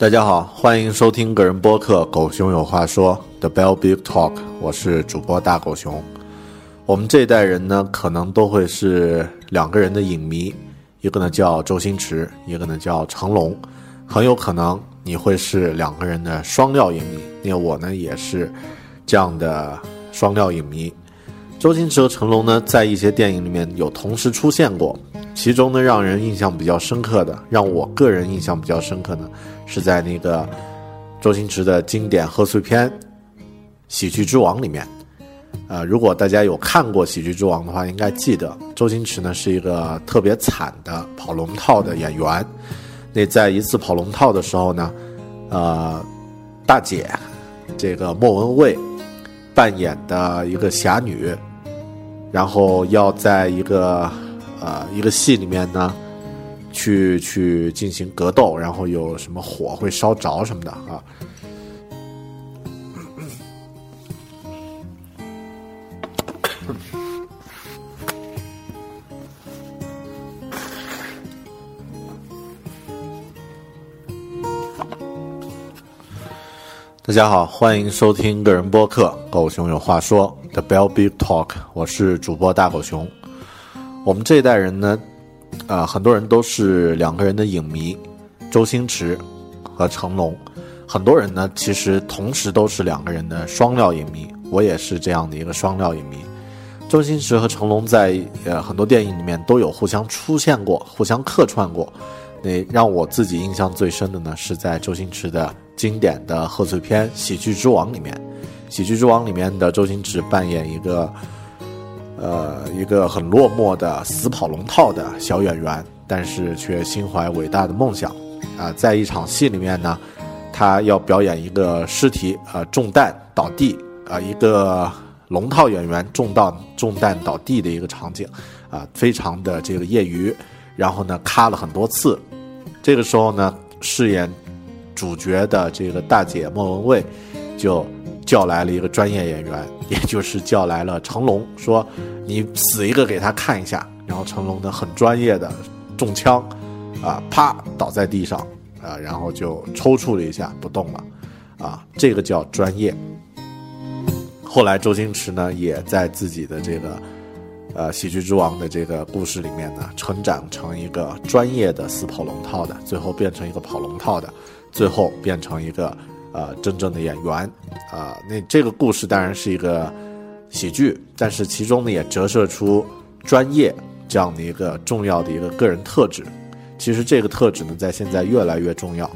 大家好，欢迎收听个人播客《狗熊有话说》The Bell Big Talk，我是主播大狗熊。我们这一代人呢，可能都会是两个人的影迷，一个呢叫周星驰，一个呢叫成龙。很有可能你会是两个人的双料影迷，因为我呢也是这样的双料影迷。周星驰和成龙呢，在一些电影里面有同时出现过，其中呢让人印象比较深刻的，让我个人印象比较深刻的。是在那个周星驰的经典贺岁片《喜剧之王》里面，呃，如果大家有看过《喜剧之王》的话，应该记得周星驰呢是一个特别惨的跑龙套的演员。那在一次跑龙套的时候呢，呃，大姐这个莫文蔚扮演的一个侠女，然后要在一个呃一个戏里面呢。去去进行格斗，然后有什么火会烧着什么的啊？大家好，欢迎收听个人播客《狗熊有话说》The Bell Big Talk，我是主播大狗熊。我们这一代人呢？啊，很多人都是两个人的影迷，周星驰和成龙。很多人呢，其实同时都是两个人的双料影迷。我也是这样的一个双料影迷。周星驰和成龙在呃很多电影里面都有互相出现过，互相客串过。那让我自己印象最深的呢，是在周星驰的经典的贺岁片《喜剧之王》里面，《喜剧之王》里面的周星驰扮演一个。呃，一个很落寞的死跑龙套的小演员，但是却心怀伟大的梦想。啊，在一场戏里面呢，他要表演一个尸体呃中弹倒地啊，一个龙套演员中弹中弹倒地的一个场景，啊，非常的这个业余。然后呢，咔了很多次。这个时候呢，饰演主角的这个大姐莫文蔚就。叫来了一个专业演员，也就是叫来了成龙，说：“你死一个给他看一下。”然后成龙呢很专业的中枪，啊，啪倒在地上，啊，然后就抽搐了一下不动了，啊，这个叫专业。后来周星驰呢也在自己的这个呃喜剧之王的这个故事里面呢成长成一个专业的死跑龙套的，最后变成一个跑龙套的，最后变成一个。呃，真正的演员，啊，那这个故事当然是一个喜剧，但是其中呢也折射出专业这样的一个重要的一个个人特质。其实这个特质呢，在现在越来越重要。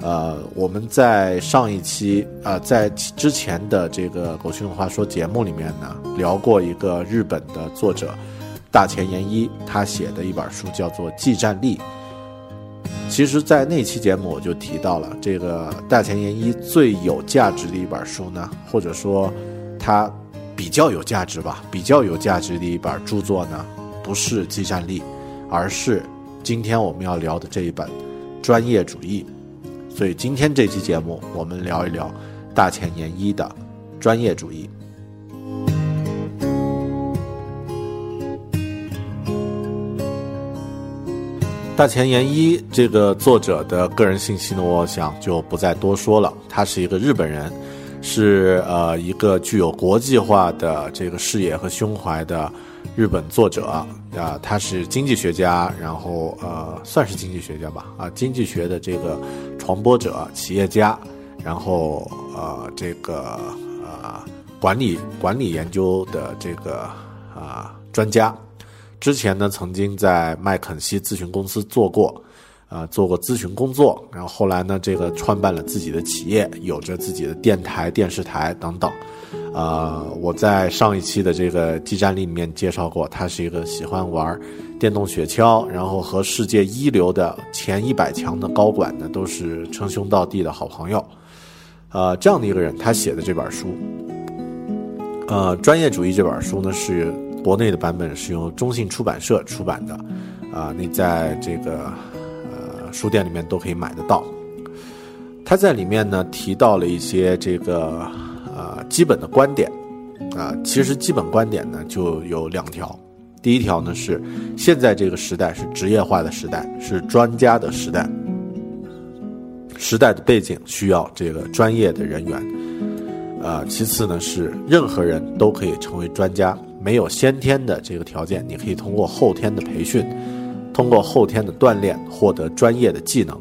呃，我们在上一期啊，在之前的这个《狗熊话说》节目里面呢，聊过一个日本的作者大前研一，他写的一本书叫做《技战力》。其实，在那期节目我就提到了，这个大前研一最有价值的一本书呢，或者说它比较有价值吧，比较有价值的一本著作呢，不是《技战力》，而是今天我们要聊的这一本《专业主义》。所以今天这期节目，我们聊一聊大前研一的专业主义。大前研一这个作者的个人信息呢，我想就不再多说了。他是一个日本人，是呃一个具有国际化的这个视野和胸怀的日本作者啊。他是经济学家，然后呃算是经济学家吧啊，经济学的这个传播者、企业家，然后呃这个呃管理管理研究的这个啊专家。之前呢，曾经在麦肯锡咨询公司做过，啊，做过咨询工作。然后后来呢，这个创办了自己的企业，有着自己的电台、电视台等等。啊，我在上一期的这个技战里面介绍过，他是一个喜欢玩电动雪橇，然后和世界一流的前一百强的高管呢都是称兄道弟的好朋友。呃，这样的一个人，他写的这本书，呃，专业主义这本书呢是。国内的版本是由中信出版社出版的，啊，你在这个呃书店里面都可以买得到。他在里面呢提到了一些这个呃基本的观点，啊，其实基本观点呢就有两条。第一条呢是现在这个时代是职业化的时代，是专家的时代，时代的背景需要这个专业的人员。啊，其次呢是任何人都可以成为专家。没有先天的这个条件，你可以通过后天的培训，通过后天的锻炼获得专业的技能，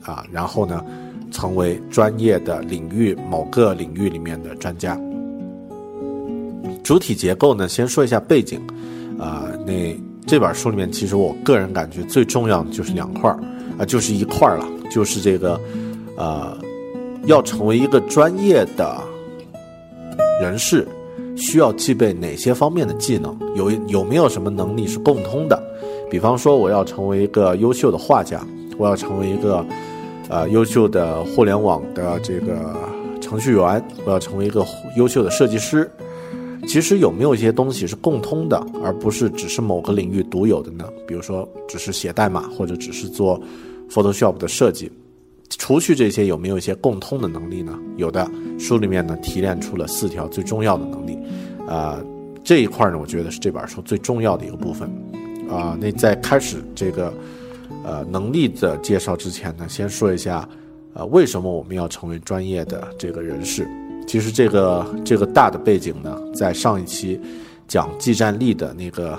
啊，然后呢，成为专业的领域某个领域里面的专家。主体结构呢，先说一下背景，啊，那这本书里面其实我个人感觉最重要的就是两块儿，啊，就是一块儿了，就是这个，呃，要成为一个专业的人士。需要具备哪些方面的技能？有有没有什么能力是共通的？比方说，我要成为一个优秀的画家，我要成为一个呃优秀的互联网的这个程序员，我要成为一个优秀的设计师。其实有没有一些东西是共通的，而不是只是某个领域独有的呢？比如说，只是写代码，或者只是做 Photoshop 的设计。除去这些，有没有一些共通的能力呢？有的，书里面呢提炼出了四条最重要的能力，啊，这一块呢，我觉得是这本书最重要的一个部分，啊，那在开始这个呃能力的介绍之前呢，先说一下，呃，为什么我们要成为专业的这个人士？其实这个这个大的背景呢，在上一期讲技战力的那个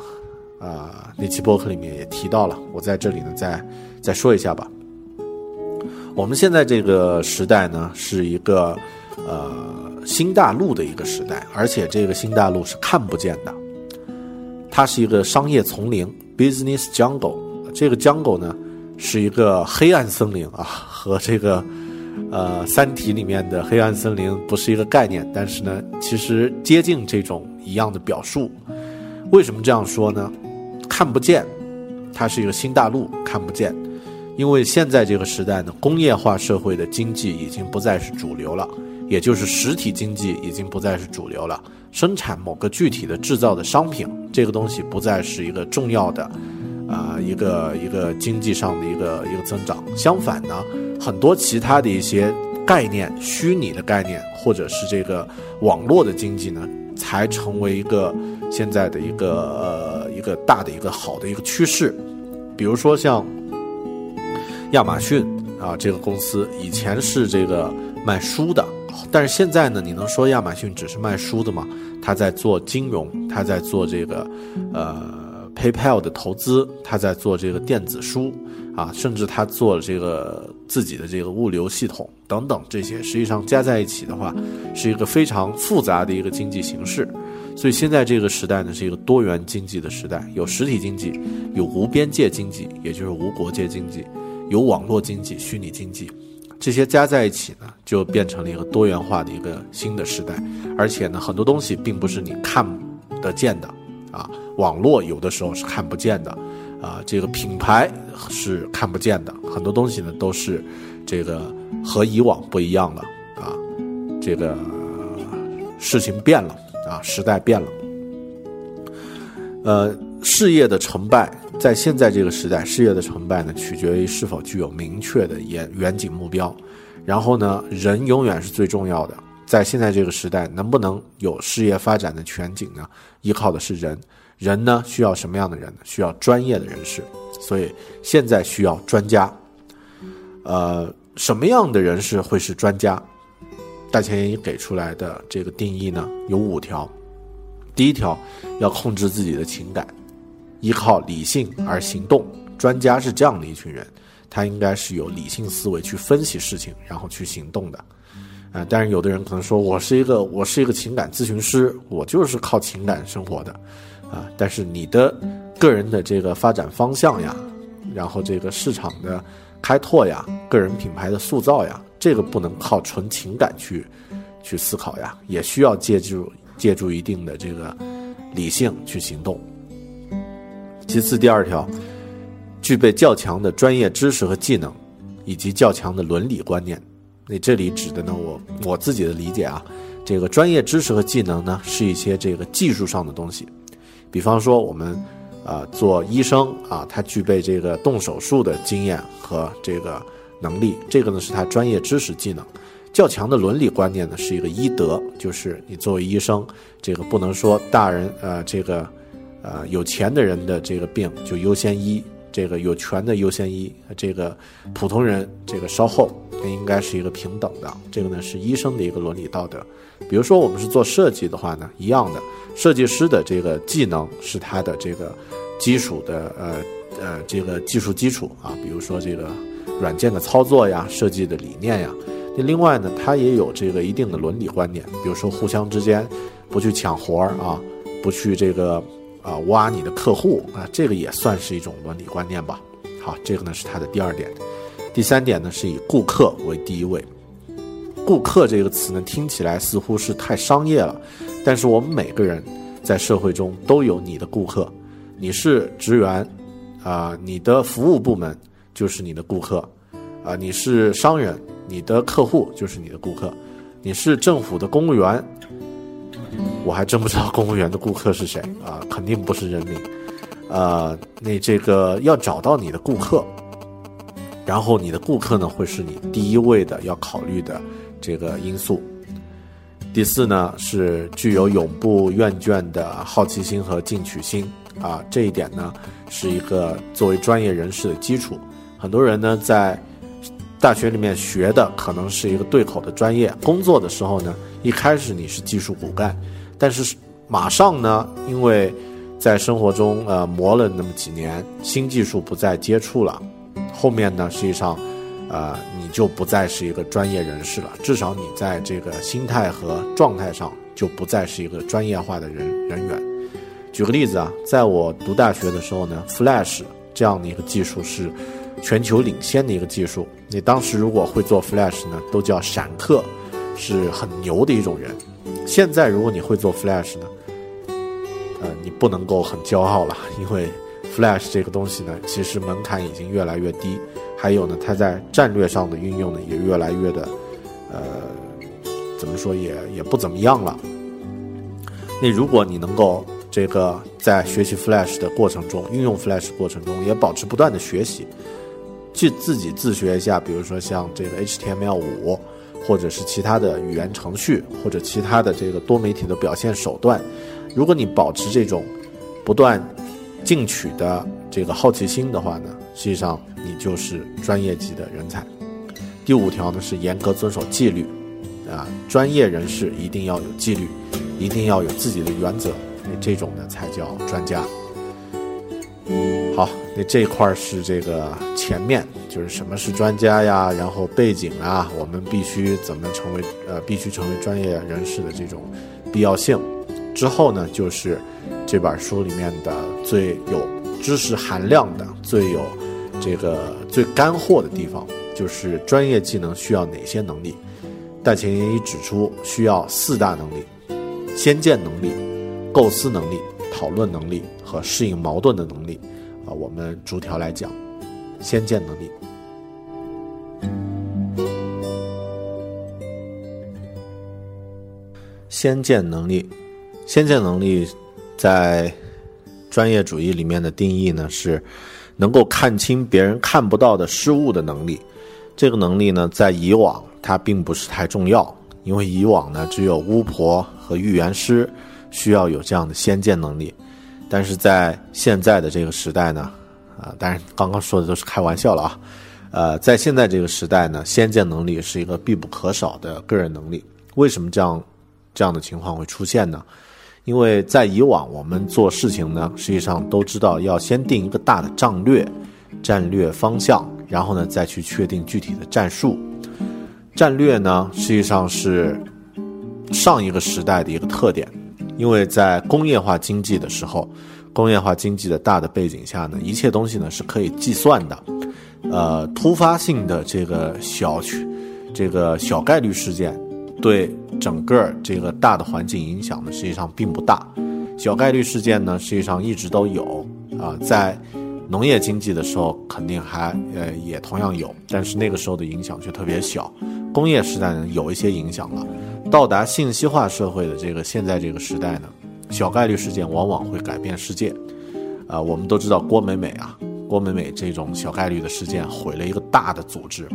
啊那期播客里面也提到了，我在这里呢再再说一下吧。我们现在这个时代呢，是一个呃新大陆的一个时代，而且这个新大陆是看不见的，它是一个商业丛林 （business jungle）。这个 jungle 呢，是一个黑暗森林啊，和这个呃《三体》里面的黑暗森林不是一个概念，但是呢，其实接近这种一样的表述。为什么这样说呢？看不见，它是一个新大陆，看不见。因为现在这个时代呢，工业化社会的经济已经不再是主流了，也就是实体经济已经不再是主流了。生产某个具体的制造的商品，这个东西不再是一个重要的，啊，一个一个经济上的一个一个增长。相反呢，很多其他的一些概念、虚拟的概念，或者是这个网络的经济呢，才成为一个现在的一个呃一个大的一个好的一个趋势。比如说像。亚马逊啊，这个公司以前是这个卖书的，但是现在呢，你能说亚马逊只是卖书的吗？他在做金融，他在做这个呃 PayPal 的投资，他在做这个电子书啊，甚至他做了这个自己的这个物流系统等等，这些实际上加在一起的话，是一个非常复杂的一个经济形式。所以现在这个时代呢，是一个多元经济的时代，有实体经济，有无边界经济，也就是无国界经济。有网络经济、虚拟经济，这些加在一起呢，就变成了一个多元化的一个新的时代。而且呢，很多东西并不是你看得见的啊，网络有的时候是看不见的，啊，这个品牌是看不见的，很多东西呢都是这个和以往不一样了啊，这个事情变了啊，时代变了，呃，事业的成败在现在这个时代，事业的成败呢取决于是否具有明确的远远景目标，然后呢，人永远是最重要的，在现在这个时代，能不能有事业发展的全景呢？依靠的是人。人呢需要什么样的人呢？需要专业的人士，所以现在需要专家。呃，什么样的人士会是专家？大前研给出来的这个定义呢有五条。第一条，要控制自己的情感，依靠理性而行动。专家是这样的一群人，他应该是有理性思维去分析事情，然后去行动的。啊，但是有的人可能说，我是一个我是一个情感咨询师，我就是靠情感生活的。啊，但是你的个人的这个发展方向呀，然后这个市场的开拓呀，个人品牌的塑造呀，这个不能靠纯情感去去思考呀，也需要借助借助一定的这个理性去行动。其次，第二条，具备较强的专业知识和技能，以及较强的伦理观念。那这里指的呢，我我自己的理解啊，这个专业知识和技能呢，是一些这个技术上的东西。比方说，我们，啊，做医生啊，他具备这个动手术的经验和这个能力，这个呢是他专业知识技能。较强的伦理观念呢是一个医德，就是你作为医生，这个不能说大人，呃，这个，呃，有钱的人的这个病就优先医，这个有权的优先医，这个普通人这个稍后，那应该是一个平等的。这个呢是医生的一个伦理道德。比如说我们是做设计的话呢，一样的。设计师的这个技能是他的这个基础的呃呃这个技术基础啊，比如说这个软件的操作呀、设计的理念呀。那另外呢，他也有这个一定的伦理观念，比如说互相之间不去抢活儿啊，不去这个啊挖你的客户啊，这个也算是一种伦理观念吧。好，这个呢是他的第二点。第三点呢是以顾客为第一位。顾客这个词呢听起来似乎是太商业了。但是我们每个人在社会中都有你的顾客，你是职员，啊，你的服务部门就是你的顾客，啊，你是商人，你的客户就是你的顾客，你是政府的公务员，我还真不知道公务员的顾客是谁啊，肯定不是人民，啊，那这个要找到你的顾客，然后你的顾客呢会是你第一位的要考虑的这个因素。第四呢是具有永不厌倦的好奇心和进取心啊，这一点呢是一个作为专业人士的基础。很多人呢在大学里面学的可能是一个对口的专业，工作的时候呢一开始你是技术骨干，但是马上呢因为在生活中呃磨了那么几年，新技术不再接触了，后面呢实际上。呃，你就不再是一个专业人士了，至少你在这个心态和状态上就不再是一个专业化的人人员。举个例子啊，在我读大学的时候呢，Flash 这样的一个技术是全球领先的一个技术。你当时如果会做 Flash 呢，都叫闪客，是很牛的一种人。现在如果你会做 Flash 呢，呃，你不能够很骄傲了，因为 Flash 这个东西呢，其实门槛已经越来越低。还有呢，它在战略上的运用呢，也越来越的，呃，怎么说也也不怎么样了。那如果你能够这个在学习 Flash 的过程中，运用 Flash 过程中，也保持不断的学习，去自己自学一下，比如说像这个 HTML 五，或者是其他的语言程序，或者其他的这个多媒体的表现手段，如果你保持这种不断进取的这个好奇心的话呢？实际上，你就是专业级的人才。第五条呢是严格遵守纪律，啊，专业人士一定要有纪律，一定要有自己的原则，这种呢才叫专家。好，那这一块是这个前面就是什么是专家呀，然后背景啊，我们必须怎么成为呃必须成为专业人士的这种必要性。之后呢就是这本书里面的最有知识含量的最有。这个最干货的地方就是专业技能需要哪些能力？大前研一指出，需要四大能力：先见能力、构思能力、讨论能力和适应矛盾的能力。啊，我们逐条来讲，先见能力。先见能力，先见能力在专业主义里面的定义呢是能够看清别人看不到的事物的能力。这个能力呢，在以往它并不是太重要，因为以往呢只有巫婆和预言师需要有这样的先见能力。但是在现在的这个时代呢，啊，当然刚刚说的都是开玩笑了啊，呃，在现在这个时代呢，先见能力是一个必不可少的个人能力。为什么这样？这样的情况会出现呢？因为在以往，我们做事情呢，实际上都知道要先定一个大的战略、战略方向，然后呢再去确定具体的战术。战略呢，实际上是上一个时代的一个特点，因为在工业化经济的时候，工业化经济的大的背景下呢，一切东西呢是可以计算的。呃，突发性的这个小，这个小概率事件。对整个这个大的环境影响呢，实际上并不大。小概率事件呢，实际上一直都有啊。在农业经济的时候，肯定还呃也同样有，但是那个时候的影响却特别小。工业时代呢，有一些影响了。到达信息化社会的这个现在这个时代呢，小概率事件往往会改变世界。啊，我们都知道郭美美啊，郭美美这种小概率的事件毁了一个大的组织。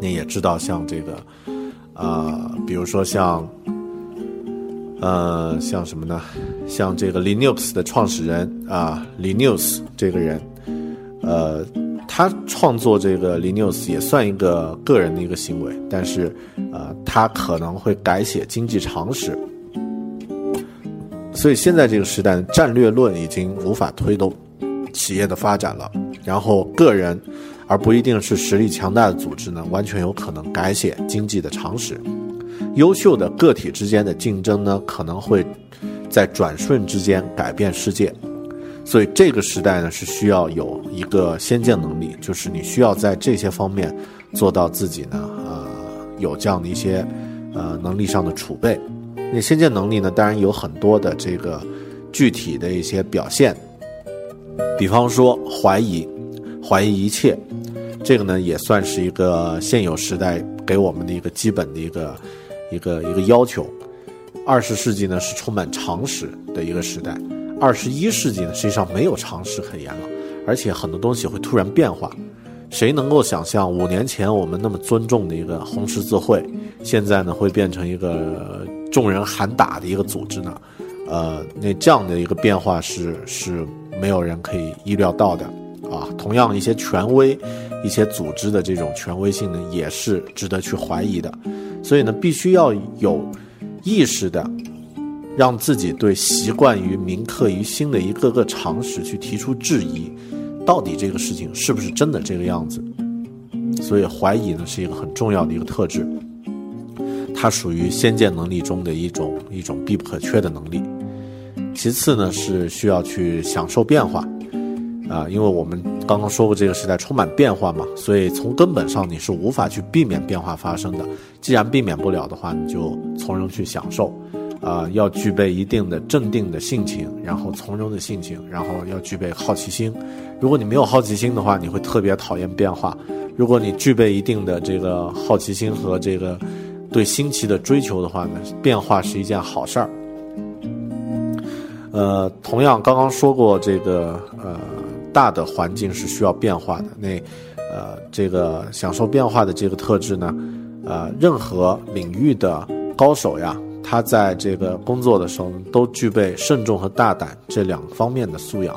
你也知道，像这个。啊，比如说像，呃，像什么呢？像这个 Linux 的创始人啊，Linux 这个人，呃，他创作这个 Linux 也算一个个人的一个行为，但是，呃，他可能会改写经济常识。所以现在这个时代，战略论已经无法推动企业的发展了，然后个人。而不一定是实力强大的组织呢，完全有可能改写经济的常识。优秀的个体之间的竞争呢，可能会在转瞬之间改变世界。所以这个时代呢，是需要有一个先见能力，就是你需要在这些方面做到自己呢，呃，有这样的一些呃能力上的储备。那先见能力呢，当然有很多的这个具体的一些表现，比方说怀疑，怀疑一切。这个呢，也算是一个现有时代给我们的一个基本的一个一个一个要求。二十世纪呢是充满常识的一个时代，二十一世纪呢实际上没有常识可言了，而且很多东西会突然变化。谁能够想象五年前我们那么尊重的一个红十字会，现在呢会变成一个众人喊打的一个组织呢？呃，那这样的一个变化是是没有人可以意料到的啊。同样，一些权威。一些组织的这种权威性呢，也是值得去怀疑的，所以呢，必须要有意识的，让自己对习惯于铭刻于心的一个个常识去提出质疑，到底这个事情是不是真的这个样子？所以怀疑呢，是一个很重要的一个特质，它属于先见能力中的一种一种必不可缺的能力。其次呢，是需要去享受变化。啊，因为我们刚刚说过，这个时代充满变化嘛，所以从根本上你是无法去避免变化发生的。既然避免不了的话，你就从容去享受。啊，要具备一定的镇定的性情，然后从容的性情，然后要具备好奇心。如果你没有好奇心的话，你会特别讨厌变化。如果你具备一定的这个好奇心和这个对新奇的追求的话呢，变化是一件好事儿。呃，同样刚刚说过这个呃。大的环境是需要变化的，那，呃，这个享受变化的这个特质呢，呃，任何领域的高手呀，他在这个工作的时候都具备慎重和大胆这两方面的素养，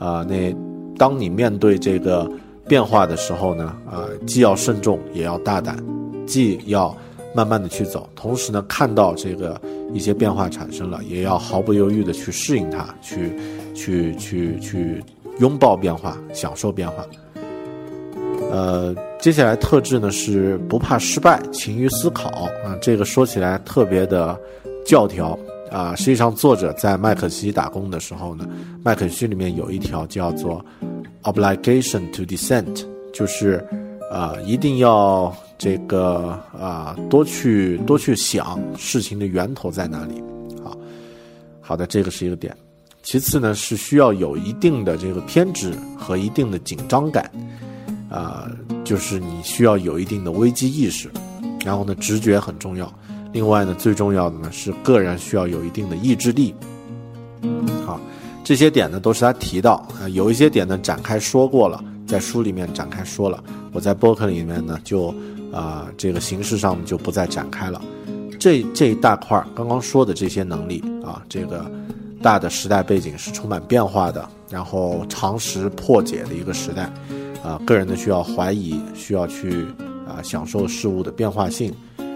啊，那当你面对这个变化的时候呢，啊，既要慎重也要大胆，既要慢慢的去走，同时呢，看到这个一些变化产生了，也要毫不犹豫的去适应它，去，去，去，去。拥抱变化，享受变化。呃，接下来特质呢是不怕失败，勤于思考啊。这个说起来特别的教条啊。实际上，作者在麦肯锡打工的时候呢，麦肯锡里面有一条叫做 “obligation to dissent”，就是啊，一定要这个啊，多去多去想事情的源头在哪里。好，好的，这个是一个点。其次呢是需要有一定的这个偏执和一定的紧张感，啊，就是你需要有一定的危机意识，然后呢直觉很重要。另外呢最重要的呢是个人需要有一定的意志力。好，这些点呢都是他提到啊，有一些点呢展开说过了，在书里面展开说了，我在播客里面呢就啊这个形式上就不再展开了。这这一大块儿刚刚说的这些能力啊，这个大的时代背景是充满变化的，然后常识破解的一个时代，啊，个人呢需要怀疑，需要去啊享受事物的变化性，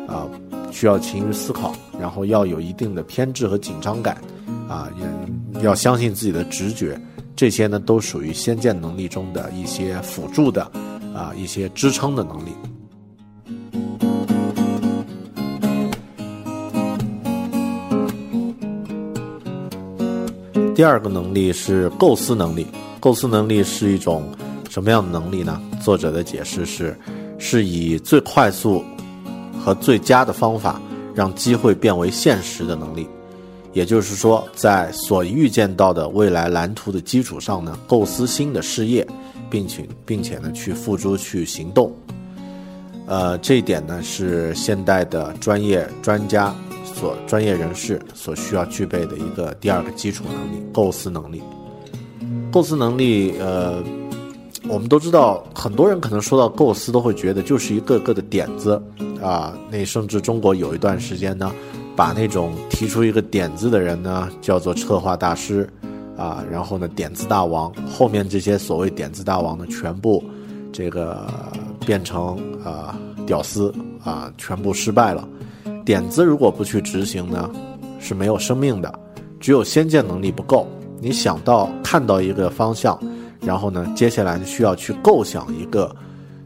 啊，需要勤于思考，然后要有一定的偏执和紧张感，啊，也要相信自己的直觉，这些呢都属于先见能力中的一些辅助的，啊，一些支撑的能力。第二个能力是构思能力。构思能力是一种什么样的能力呢？作者的解释是，是以最快速和最佳的方法让机会变为现实的能力。也就是说，在所预见到的未来蓝图的基础上呢，构思新的事业，并且并且呢去付诸去行动。呃，这一点呢是现代的专业专家。所专业人士所需要具备的一个第二个基础能力——构思能力。构思能力，呃，我们都知道，很多人可能说到构思，都会觉得就是一个个的点子啊。那甚至中国有一段时间呢，把那种提出一个点子的人呢，叫做策划大师啊，然后呢，点子大王。后面这些所谓点子大王呢，全部这个变成啊屌丝啊，全部失败了。点子如果不去执行呢，是没有生命的。只有先见能力不够，你想到看到一个方向，然后呢，接下来需要去构想一个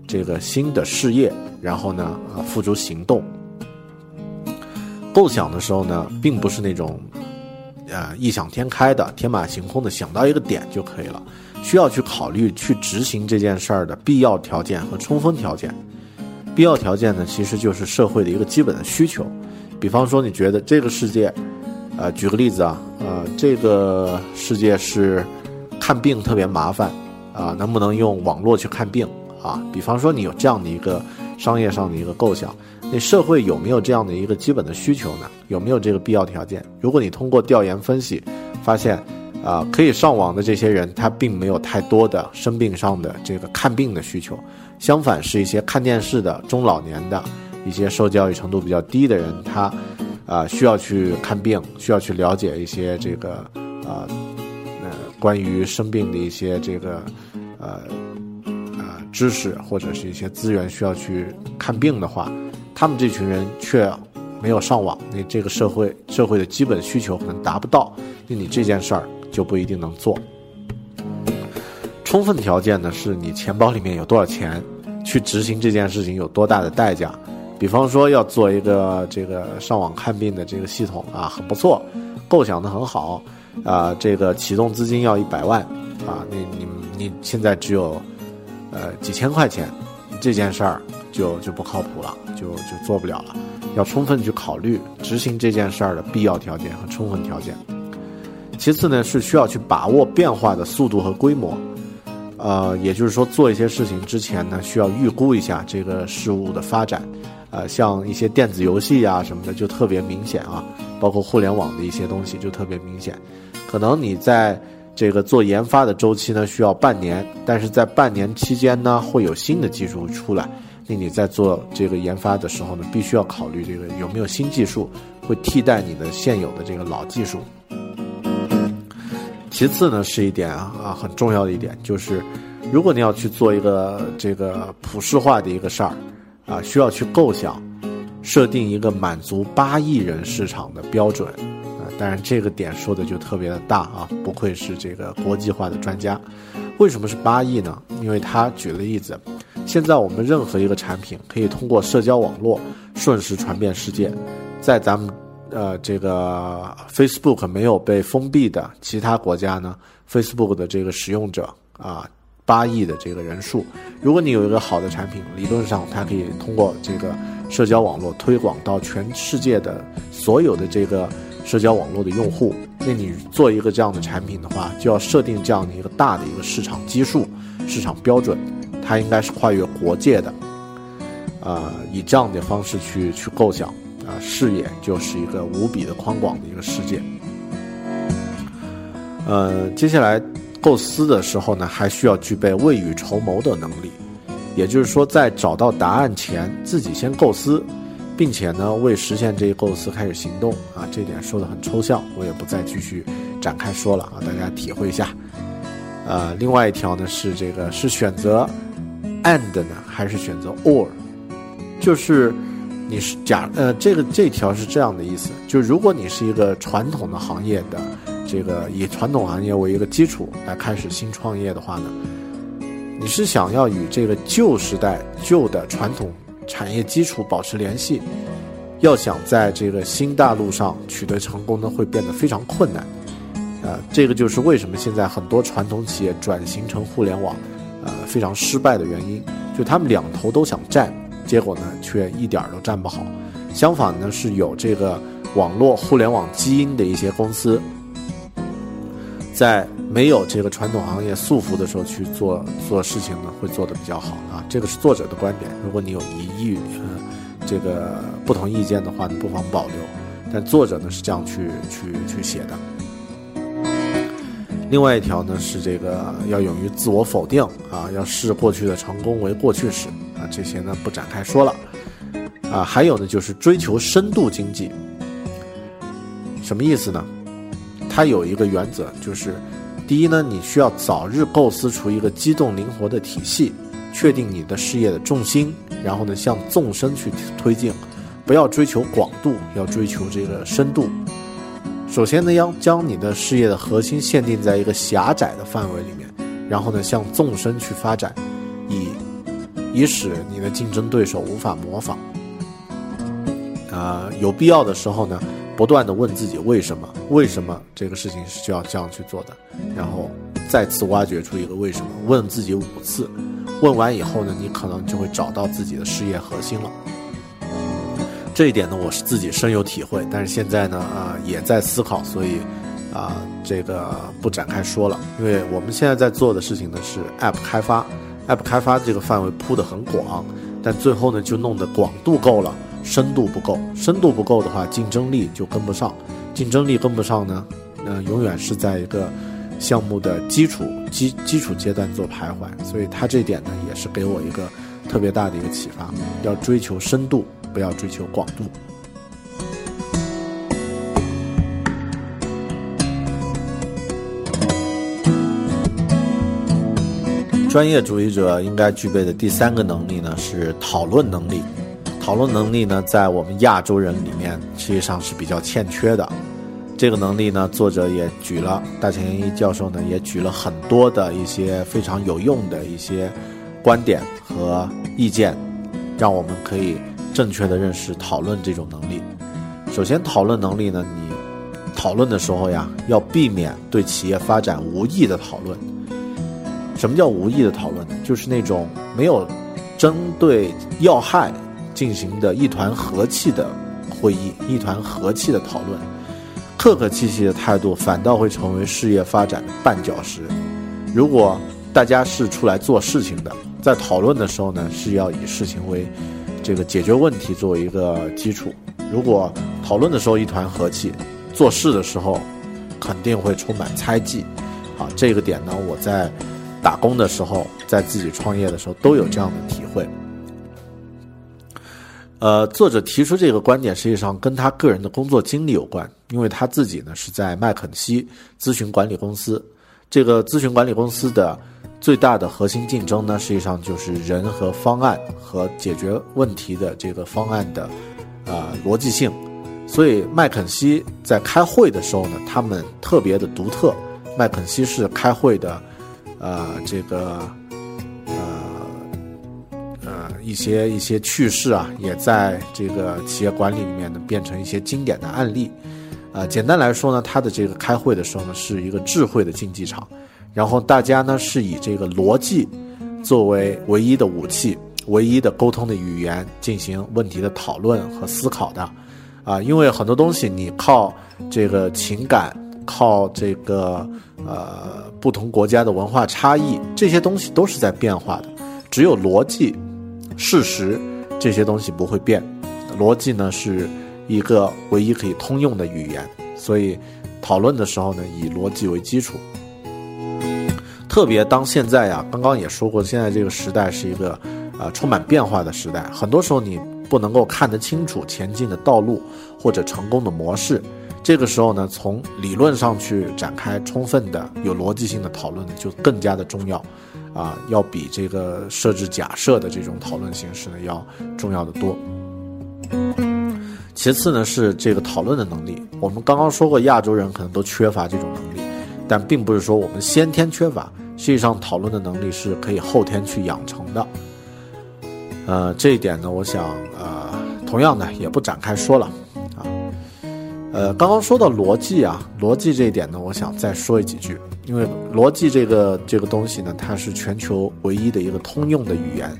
这个新的事业，然后呢，啊，付诸行动。构想的时候呢，并不是那种，呃，异想天开的、天马行空的想到一个点就可以了，需要去考虑去执行这件事儿的必要条件和充分条件。必要条件呢，其实就是社会的一个基本的需求。比方说，你觉得这个世界，呃，举个例子啊，呃，这个世界是看病特别麻烦啊，能不能用网络去看病啊？比方说，你有这样的一个商业上的一个构想，那社会有没有这样的一个基本的需求呢？有没有这个必要条件？如果你通过调研分析发现，啊，可以上网的这些人，他并没有太多的生病上的这个看病的需求。相反，是一些看电视的中老年的一些受教育程度比较低的人，他，啊，需要去看病，需要去了解一些这个，啊，关于生病的一些这个，呃，呃，知识或者是一些资源需要去看病的话，他们这群人却没有上网，那这个社会社会的基本需求可能达不到，那你这件事儿就不一定能做。充分条件呢，是你钱包里面有多少钱，去执行这件事情有多大的代价。比方说要做一个这个上网看病的这个系统啊，很不错，构想的很好，啊，这个启动资金要一百万，啊，你你你现在只有，呃几千块钱，这件事儿就就不靠谱了，就就做不了了。要充分去考虑执行这件事儿的必要条件和充分条件。其次呢，是需要去把握变化的速度和规模。呃，也就是说，做一些事情之前呢，需要预估一下这个事物的发展。呃，像一些电子游戏呀什么的，就特别明显啊，包括互联网的一些东西就特别明显。可能你在这个做研发的周期呢，需要半年，但是在半年期间呢，会有新的技术出来。那你在做这个研发的时候呢，必须要考虑这个有没有新技术会替代你的现有的这个老技术。其次呢，是一点啊很重要的一点，就是如果你要去做一个这个普世化的一个事儿，啊，需要去构想，设定一个满足八亿人市场的标准，当然这个点说的就特别的大啊，不愧是这个国际化的专家。为什么是八亿呢？因为他举了例子，现在我们任何一个产品可以通过社交网络瞬时传遍世界，在咱们。呃，这个 Facebook 没有被封闭的其他国家呢，Facebook 的这个使用者啊，八亿的这个人数。如果你有一个好的产品，理论上它可以通过这个社交网络推广到全世界的所有的这个社交网络的用户那你做一个这样的产品的话，就要设定这样的一个大的一个市场基数、市场标准，它应该是跨越国界的，呃，以这样的方式去去构想，啊，视野就是一个无比的宽广的一个世界。呃，接下来构思的时候呢，还需要具备未雨绸缪的能力，也就是说，在找到答案前，自己先构思。并且呢，为实现这一构思开始行动啊，这点说的很抽象，我也不再继续展开说了啊，大家体会一下。呃，另外一条呢是这个是选择 and 呢，还是选择 or？就是你是假呃，这个这条是这样的意思，就如果你是一个传统的行业的这个以传统行业为一个基础来开始新创业的话呢，你是想要与这个旧时代旧的传统。产业基础保持联系，要想在这个新大陆上取得成功呢，会变得非常困难。呃，这个就是为什么现在很多传统企业转型成互联网，呃，非常失败的原因。就他们两头都想占，结果呢，却一点都占不好。相反呢，是有这个网络互联网基因的一些公司，在没有这个传统行业束缚的时候去做做事情呢，会做得比较好啊。这个是作者的观点，如果你有疑义，呃，这个不同意见的话，你不妨保留。但作者呢是这样去去去写的。另外一条呢是这个要勇于自我否定啊，要视过去的成功为过去式啊，这些呢不展开说了。啊，还有呢就是追求深度经济，什么意思呢？它有一个原则，就是第一呢，你需要早日构思出一个机动灵活的体系。确定你的事业的重心，然后呢，向纵深去推进，不要追求广度，要追求这个深度。首先呢，要将你的事业的核心限定在一个狭窄的范围里面，然后呢，向纵深去发展，以以使你的竞争对手无法模仿。啊，有必要的时候呢，不断的问自己为什么？为什么这个事情是需要这样去做的？然后再次挖掘出一个为什么，问自己五次。问完以后呢，你可能就会找到自己的事业核心了。这一点呢，我是自己深有体会。但是现在呢，啊，也在思考，所以，啊，这个不展开说了。因为我们现在在做的事情呢是 App 开发，App 开发这个范围铺得很广，但最后呢就弄得广度够了，深度不够。深度不够的话，竞争力就跟不上。竞争力跟不上呢，呃，永远是在一个。项目的基础基基础阶段做徘徊，所以他这点呢也是给我一个特别大的一个启发，要追求深度，不要追求广度。专业主义者应该具备的第三个能力呢是讨论能力，讨论能力呢在我们亚洲人里面实际上是比较欠缺的。这个能力呢，作者也举了，大前研一教授呢也举了很多的一些非常有用的一些观点和意见，让我们可以正确的认识讨论这种能力。首先，讨论能力呢，你讨论的时候呀，要避免对企业发展无益的讨论。什么叫无益的讨论呢？就是那种没有针对要害进行的一团和气的会议，一团和气的讨论。客客气气的态度，反倒会成为事业发展的绊脚石。如果大家是出来做事情的，在讨论的时候呢，是要以事情为这个解决问题作为一个基础。如果讨论的时候一团和气，做事的时候肯定会充满猜忌。啊，这个点呢，我在打工的时候，在自己创业的时候都有这样的体会。呃，作者提出这个观点，实际上跟他个人的工作经历有关，因为他自己呢是在麦肯锡咨询管理公司，这个咨询管理公司的最大的核心竞争呢，实际上就是人和方案和解决问题的这个方案的啊逻辑性，所以麦肯锡在开会的时候呢，他们特别的独特，麦肯锡是开会的，呃，这个。一些一些趣事啊，也在这个企业管理里面呢，变成一些经典的案例。呃，简单来说呢，他的这个开会的时候呢，是一个智慧的竞技场，然后大家呢是以这个逻辑作为唯一的武器、唯一的沟通的语言进行问题的讨论和思考的。啊，因为很多东西你靠这个情感靠这个呃不同国家的文化差异，这些东西都是在变化的。只有逻辑、事实这些东西不会变。逻辑呢是一个唯一可以通用的语言，所以讨论的时候呢，以逻辑为基础。特别当现在呀，刚刚也说过，现在这个时代是一个呃充满变化的时代，很多时候你不能够看得清楚前进的道路或者成功的模式。这个时候呢，从理论上去展开充分的、有逻辑性的讨论呢，就更加的重要，啊，要比这个设置假设的这种讨论形式呢要重要的多。其次呢，是这个讨论的能力。我们刚刚说过，亚洲人可能都缺乏这种能力，但并不是说我们先天缺乏，实际上讨论的能力是可以后天去养成的。呃，这一点呢，我想，呃，同样的也不展开说了。呃，刚刚说到逻辑啊，逻辑这一点呢，我想再说一几句，因为逻辑这个这个东西呢，它是全球唯一的一个通用的语言，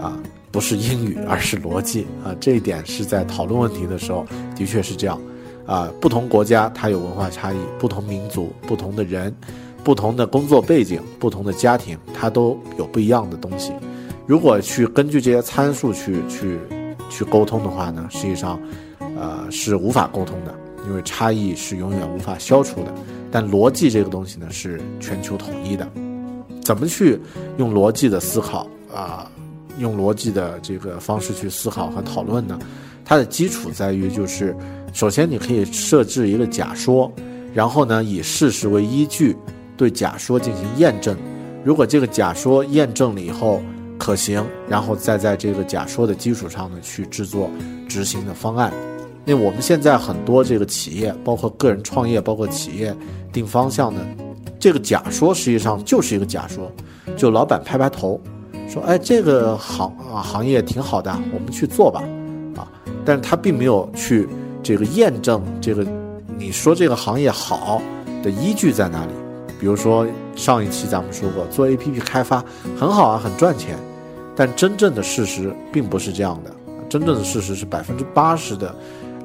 啊，不是英语，而是逻辑啊，这一点是在讨论问题的时候的确是这样，啊，不同国家它有文化差异，不同民族、不同的人、不同的工作背景、不同的家庭，它都有不一样的东西，如果去根据这些参数去去去沟通的话呢，实际上，呃，是无法沟通的。因为差异是永远无法消除的，但逻辑这个东西呢是全球统一的。怎么去用逻辑的思考啊？用逻辑的这个方式去思考和讨论呢？它的基础在于，就是首先你可以设置一个假说，然后呢以事实为依据，对假说进行验证。如果这个假说验证了以后可行，然后再在这个假说的基础上呢去制作执行的方案。那我们现在很多这个企业，包括个人创业，包括企业定方向的，这个假说实际上就是一个假说，就老板拍拍头，说，哎，这个行啊行业挺好的，我们去做吧，啊，但是他并没有去这个验证这个你说这个行业好的依据在哪里。比如说上一期咱们说过，做 APP 开发很好啊，很赚钱，但真正的事实并不是这样的，真正的事实是百分之八十的。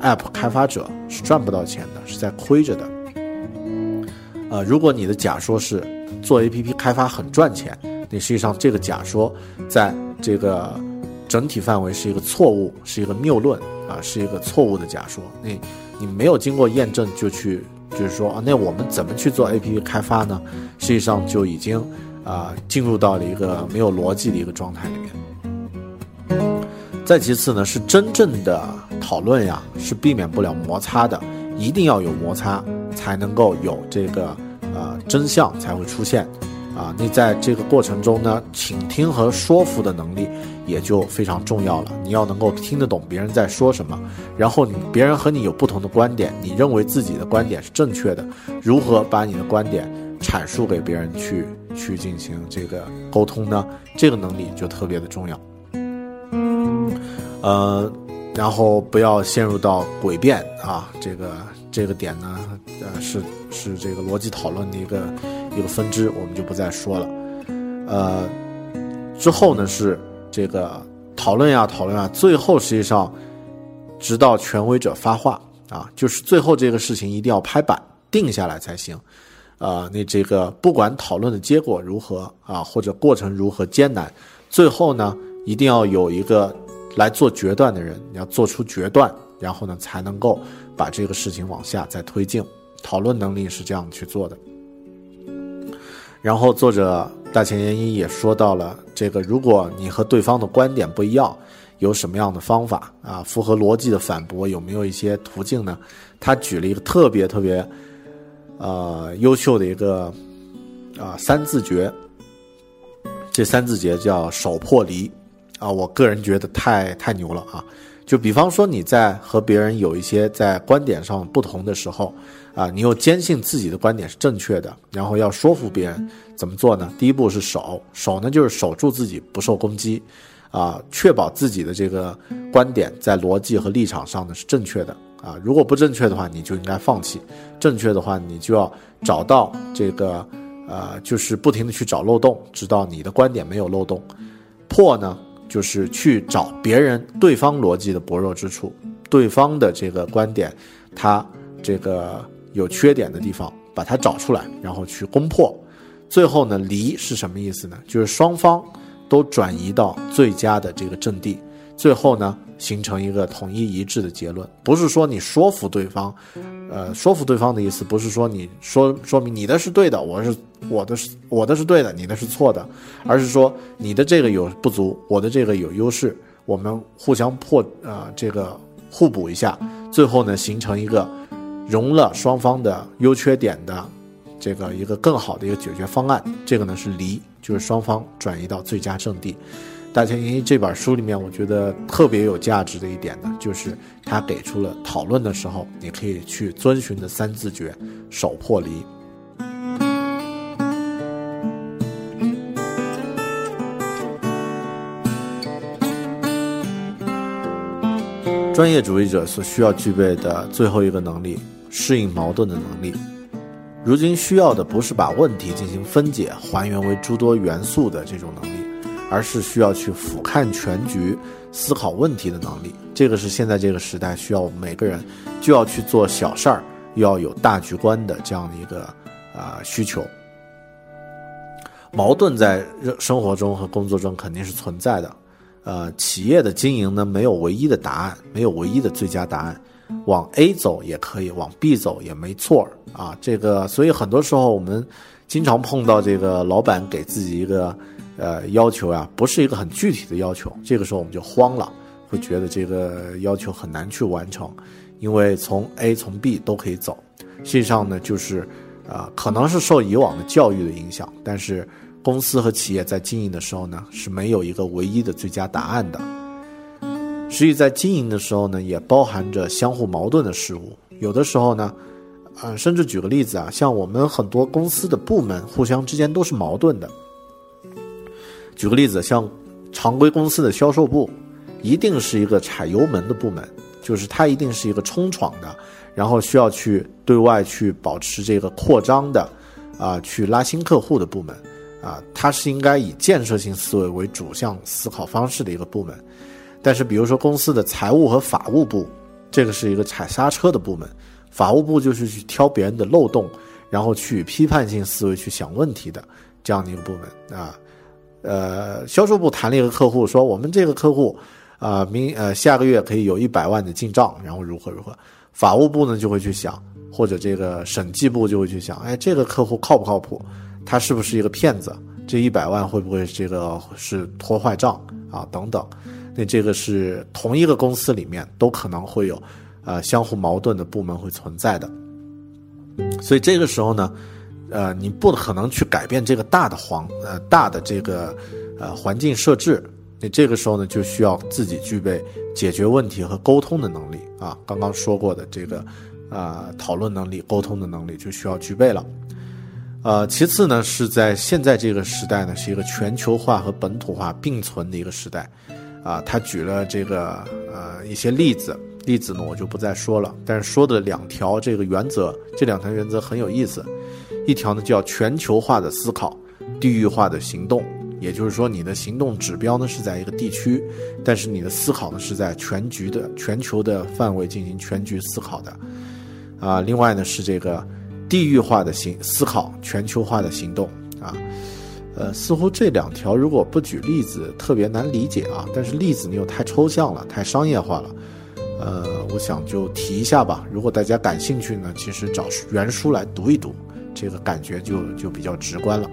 App 开发者是赚不到钱的，是在亏着的。呃，如果你的假说是做 APP 开发很赚钱，那实际上这个假说在这个整体范围是一个错误，是一个谬论啊，是一个错误的假说。那你没有经过验证就去，就是说啊，那我们怎么去做 APP 开发呢？实际上就已经啊进入到了一个没有逻辑的一个状态里面。再其次呢，是真正的。讨论呀是避免不了摩擦的，一定要有摩擦才能够有这个呃真相才会出现，啊，你在这个过程中呢，倾听和说服的能力也就非常重要了。你要能够听得懂别人在说什么，然后你别人和你有不同的观点，你认为自己的观点是正确的，如何把你的观点阐述给别人去去进行这个沟通呢？这个能力就特别的重要，呃。然后不要陷入到诡辩啊，这个这个点呢，呃，是是这个逻辑讨论的一个一个分支，我们就不再说了。呃，之后呢是这个讨论呀讨论啊，最后实际上直到权威者发话啊，就是最后这个事情一定要拍板定下来才行。啊，那这个不管讨论的结果如何啊，或者过程如何艰难，最后呢一定要有一个。来做决断的人，你要做出决断，然后呢，才能够把这个事情往下再推进。讨论能力是这样去做的。然后作者大前研一也说到了这个，如果你和对方的观点不一样，有什么样的方法啊？符合逻辑的反驳有没有一些途径呢？他举了一个特别特别，呃，优秀的一个啊三字诀。这三字诀叫手破离。啊，我个人觉得太太牛了啊！就比方说你在和别人有一些在观点上不同的时候，啊，你又坚信自己的观点是正确的，然后要说服别人，怎么做呢？第一步是守，守呢就是守住自己不受攻击，啊，确保自己的这个观点在逻辑和立场上呢是正确的，啊，如果不正确的话，你就应该放弃；正确的话，你就要找到这个，呃，就是不停的去找漏洞，直到你的观点没有漏洞。破呢？就是去找别人对方逻辑的薄弱之处，对方的这个观点，他这个有缺点的地方，把它找出来，然后去攻破。最后呢，离是什么意思呢？就是双方都转移到最佳的这个阵地，最后呢，形成一个统一一致的结论。不是说你说服对方，呃，说服对方的意思不是说你说说明你的是对的，我是我的是我的是对的，你的是错的，而是说你的这个有不足，我的这个有优势，我们互相破呃这个互补一下，最后呢，形成一个融了双方的优缺点的。这个一个更好的一个解决方案，这个呢是离，就是双方转移到最佳阵地。大前研一这本书里面，我觉得特别有价值的一点呢，就是他给出了讨论的时候你可以去遵循的三字诀：守破离。专业主义者所需要具备的最后一个能力，适应矛盾的能力。如今需要的不是把问题进行分解、还原为诸多元素的这种能力，而是需要去俯瞰全局、思考问题的能力。这个是现在这个时代需要我们每个人就要去做小事儿，要有大局观的这样的一个啊需求。矛盾在生活中和工作中肯定是存在的，呃，企业的经营呢没有唯一的答案，没有唯一的最佳答案。往 A 走也可以，往 B 走也没错啊。这个，所以很多时候我们经常碰到这个老板给自己一个呃要求呀，不是一个很具体的要求，这个时候我们就慌了，会觉得这个要求很难去完成，因为从 A 从 B 都可以走。实际上呢，就是啊，可能是受以往的教育的影响，但是公司和企业在经营的时候呢，是没有一个唯一的最佳答案的。实际在经营的时候呢，也包含着相互矛盾的事物。有的时候呢，呃，甚至举个例子啊，像我们很多公司的部门互相之间都是矛盾的。举个例子，像常规公司的销售部，一定是一个踩油门的部门，就是它一定是一个冲闯的，然后需要去对外去保持这个扩张的，啊，去拉新客户的部门，啊，它是应该以建设性思维为主向思考方式的一个部门。但是，比如说公司的财务和法务部，这个是一个踩刹车的部门。法务部就是去挑别人的漏洞，然后去批判性思维去想问题的这样的一个部门啊。呃，销售部谈了一个客户，说我们这个客户啊，明呃下个月可以有一百万的进账，然后如何如何。法务部呢就会去想，或者这个审计部就会去想，哎，这个客户靠不靠谱？他是不是一个骗子？这一百万会不会这个是拖坏账啊？等等。那这个是同一个公司里面都可能会有，呃，相互矛盾的部门会存在的，所以这个时候呢，呃，你不可能去改变这个大的环，呃，大的这个呃环境设置。那这个时候呢，就需要自己具备解决问题和沟通的能力啊。刚刚说过的这个，啊，讨论能力、沟通的能力就需要具备了。呃，其次呢，是在现在这个时代呢，是一个全球化和本土化并存的一个时代。啊，他举了这个呃一些例子，例子呢我就不再说了。但是说的两条这个原则，这两条原则很有意思。一条呢叫全球化的思考，地域化的行动，也就是说你的行动指标呢是在一个地区，但是你的思考呢是在全局的全球的范围进行全局思考的。啊，另外呢是这个地域化的行思考，全球化的行动啊。呃，似乎这两条如果不举例子，特别难理解啊。但是例子你又太抽象了，太商业化了。呃，我想就提一下吧。如果大家感兴趣呢，其实找原书来读一读，这个感觉就就比较直观了。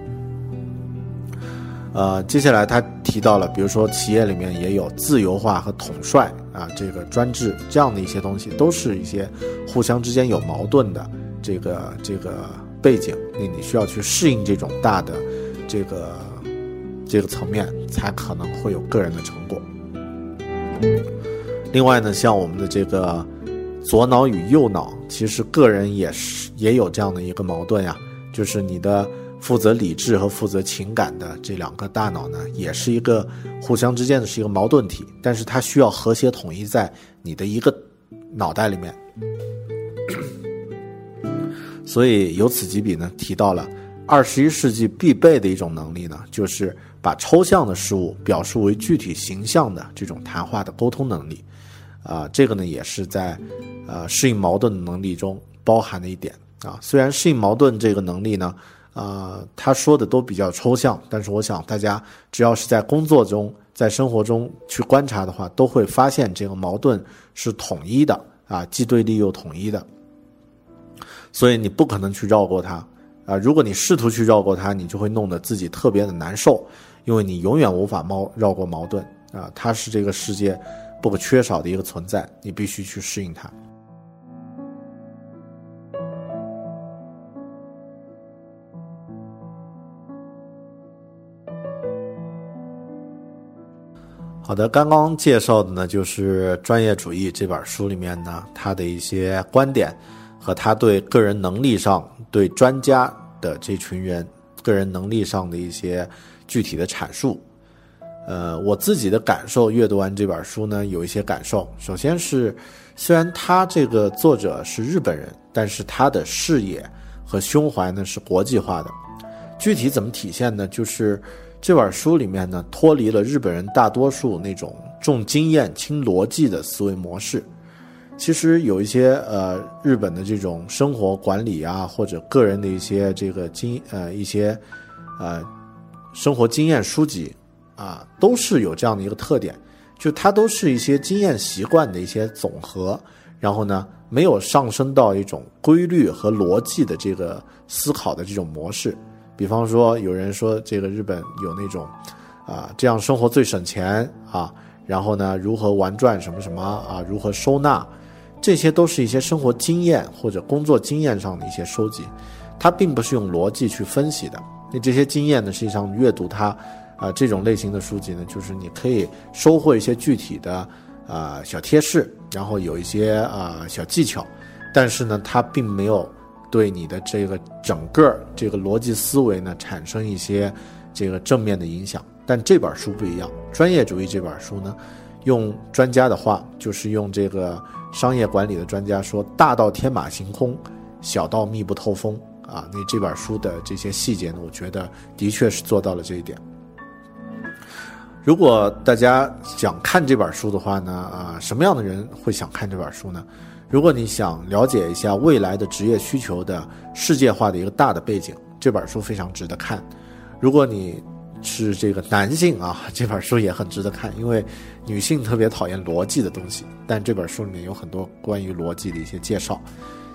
呃，接下来他提到了，比如说企业里面也有自由化和统帅啊，这个专制这样的一些东西，都是一些互相之间有矛盾的这个这个背景，那你需要去适应这种大的。这个这个层面才可能会有个人的成果。另外呢，像我们的这个左脑与右脑，其实个人也是也有这样的一个矛盾呀，就是你的负责理智和负责情感的这两个大脑呢，也是一个互相之间的是一个矛盾体，但是它需要和谐统一在你的一个脑袋里面。所以由此及彼呢，提到了。二十一世纪必备的一种能力呢，就是把抽象的事物表述为具体形象的这种谈话的沟通能力，啊，这个呢也是在，呃，适应矛盾的能力中包含的一点啊。虽然适应矛盾这个能力呢，啊，他说的都比较抽象，但是我想大家只要是在工作中、在生活中去观察的话，都会发现这个矛盾是统一的啊，既对立又统一的。所以你不可能去绕过它啊！如果你试图去绕过它，你就会弄得自己特别的难受，因为你永远无法猫绕过矛盾啊！它是这个世界不可缺少的一个存在，你必须去适应它。好的，刚刚介绍的呢，就是《专业主义》这本书里面呢，他的一些观点。和他对个人能力上对专家的这群人个人能力上的一些具体的阐述，呃，我自己的感受，阅读完这本书呢，有一些感受。首先是，虽然他这个作者是日本人，但是他的视野和胸怀呢是国际化的。具体怎么体现呢？就是这本书里面呢，脱离了日本人大多数那种重经验轻逻辑的思维模式。其实有一些呃日本的这种生活管理啊，或者个人的一些这个经呃一些呃生活经验书籍啊，都是有这样的一个特点，就它都是一些经验习惯的一些总和，然后呢没有上升到一种规律和逻辑的这个思考的这种模式。比方说，有人说这个日本有那种啊这样生活最省钱啊，然后呢如何玩转什么什么啊，如何收纳。这些都是一些生活经验或者工作经验上的一些收集，它并不是用逻辑去分析的。那这些经验呢，实际上阅读它，啊，这种类型的书籍呢，就是你可以收获一些具体的啊小贴士，然后有一些啊小技巧，但是呢，它并没有对你的这个整个这个逻辑思维呢产生一些这个正面的影响。但这本书不一样，专业主义这本书呢，用专家的话，就是用这个。商业管理的专家说：“大到天马行空，小到密不透风啊！那这本书的这些细节呢，我觉得的确是做到了这一点。如果大家想看这本书的话呢，啊，什么样的人会想看这本书呢？如果你想了解一下未来的职业需求的世界化的一个大的背景，这本书非常值得看。如果你……是这个男性啊，这本书也很值得看，因为女性特别讨厌逻辑的东西，但这本书里面有很多关于逻辑的一些介绍。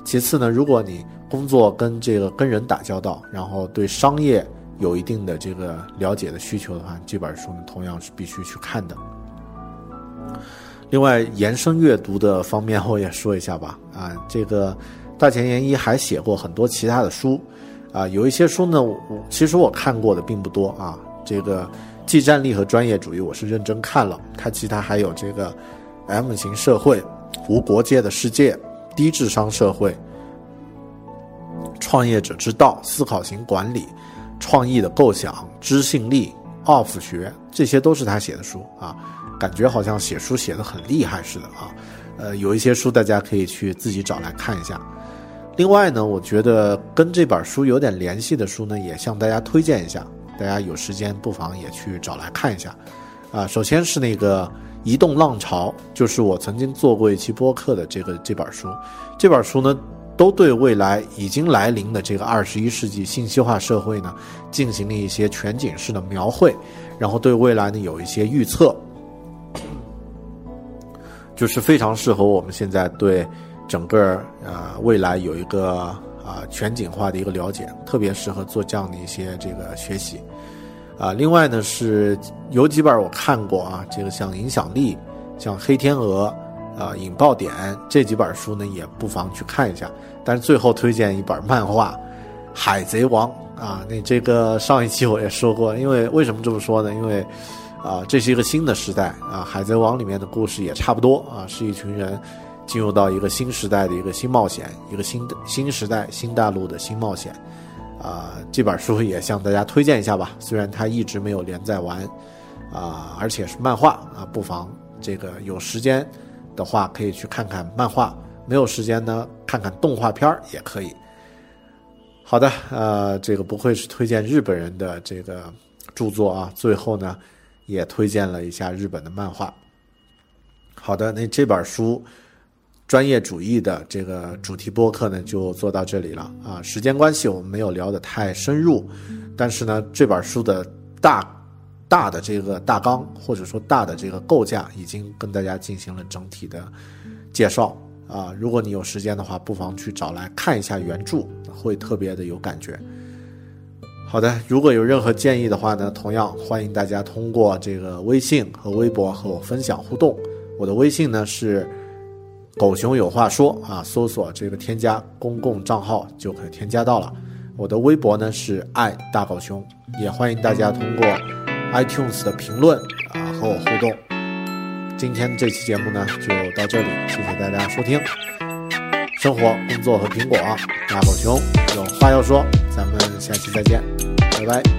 其次呢，如果你工作跟这个跟人打交道，然后对商业有一定的这个了解的需求的话，这本书呢同样是必须去看的。另外，延伸阅读的方面我也说一下吧。啊，这个大前研一还写过很多其他的书，啊，有一些书呢，我其实我看过的并不多啊。这个技战力和专业主义，我是认真看了。它其他还有这个 M 型社会、无国界的世界、低智商社会、创业者之道、思考型管理、创意的构想、知性力、off 学，这些都是他写的书啊。感觉好像写书写的很厉害似的啊。呃，有一些书大家可以去自己找来看一下。另外呢，我觉得跟这本书有点联系的书呢，也向大家推荐一下。大家有时间不妨也去找来看一下，啊，首先是那个《移动浪潮》，就是我曾经做过一期播客的这个这本书，这本书呢，都对未来已经来临的这个二十一世纪信息化社会呢，进行了一些全景式的描绘，然后对未来呢有一些预测，就是非常适合我们现在对整个呃未来有一个。啊，全景化的一个了解，特别适合做这样的一些这个学习，啊，另外呢是有几本我看过啊，这个像影响力、像黑天鹅、啊引爆点这几本书呢，也不妨去看一下。但是最后推荐一本漫画《海贼王》啊，那这个上一期我也说过，因为为什么这么说呢？因为啊，这是一个新的时代啊，《海贼王》里面的故事也差不多啊，是一群人。进入到一个新时代的一个新冒险，一个新的新时代新大陆的新冒险，啊，这本书也向大家推荐一下吧。虽然它一直没有连载完，啊，而且是漫画啊，不妨这个有时间的话可以去看看漫画，没有时间呢看看动画片也可以。好的，呃，这个不愧是推荐日本人的这个著作啊。最后呢，也推荐了一下日本的漫画。好的，那这本书。专业主义的这个主题播客呢，就做到这里了啊。时间关系，我们没有聊得太深入，但是呢，这本书的大大的这个大纲或者说大的这个构架，已经跟大家进行了整体的介绍啊。如果你有时间的话，不妨去找来看一下原著，会特别的有感觉。好的，如果有任何建议的话呢，同样欢迎大家通过这个微信和微博和我分享互动。我的微信呢是。狗熊有话说啊，搜索这个添加公共账号就可以添加到了。我的微博呢是爱大狗熊，也欢迎大家通过 iTunes 的评论啊和我互动。今天这期节目呢就到这里，谢谢大家收听。生活、工作和苹果，大狗熊有话要说，咱们下期再见，拜拜。